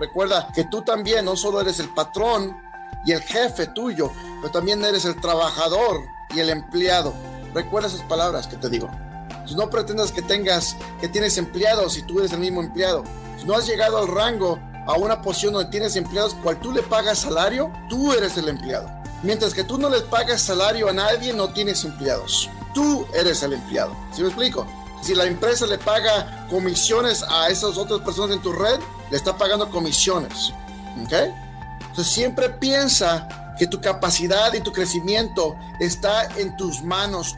Recuerda que tú también no solo eres el patrón y el jefe tuyo, pero también eres el trabajador y el empleado. Recuerda esas palabras que te digo. no pretendas que tengas, que tienes empleados y tú eres el mismo empleado. Si no has llegado al rango, a una posición donde tienes empleados, cual tú le pagas salario, tú eres el empleado. Mientras que tú no les pagas salario a nadie, no tienes empleados. Tú eres el empleado. ¿Sí me explico? Si la empresa le paga comisiones a esas otras personas en tu red, le está pagando comisiones. ¿Ok? Entonces siempre piensa que tu capacidad y tu crecimiento está en tus manos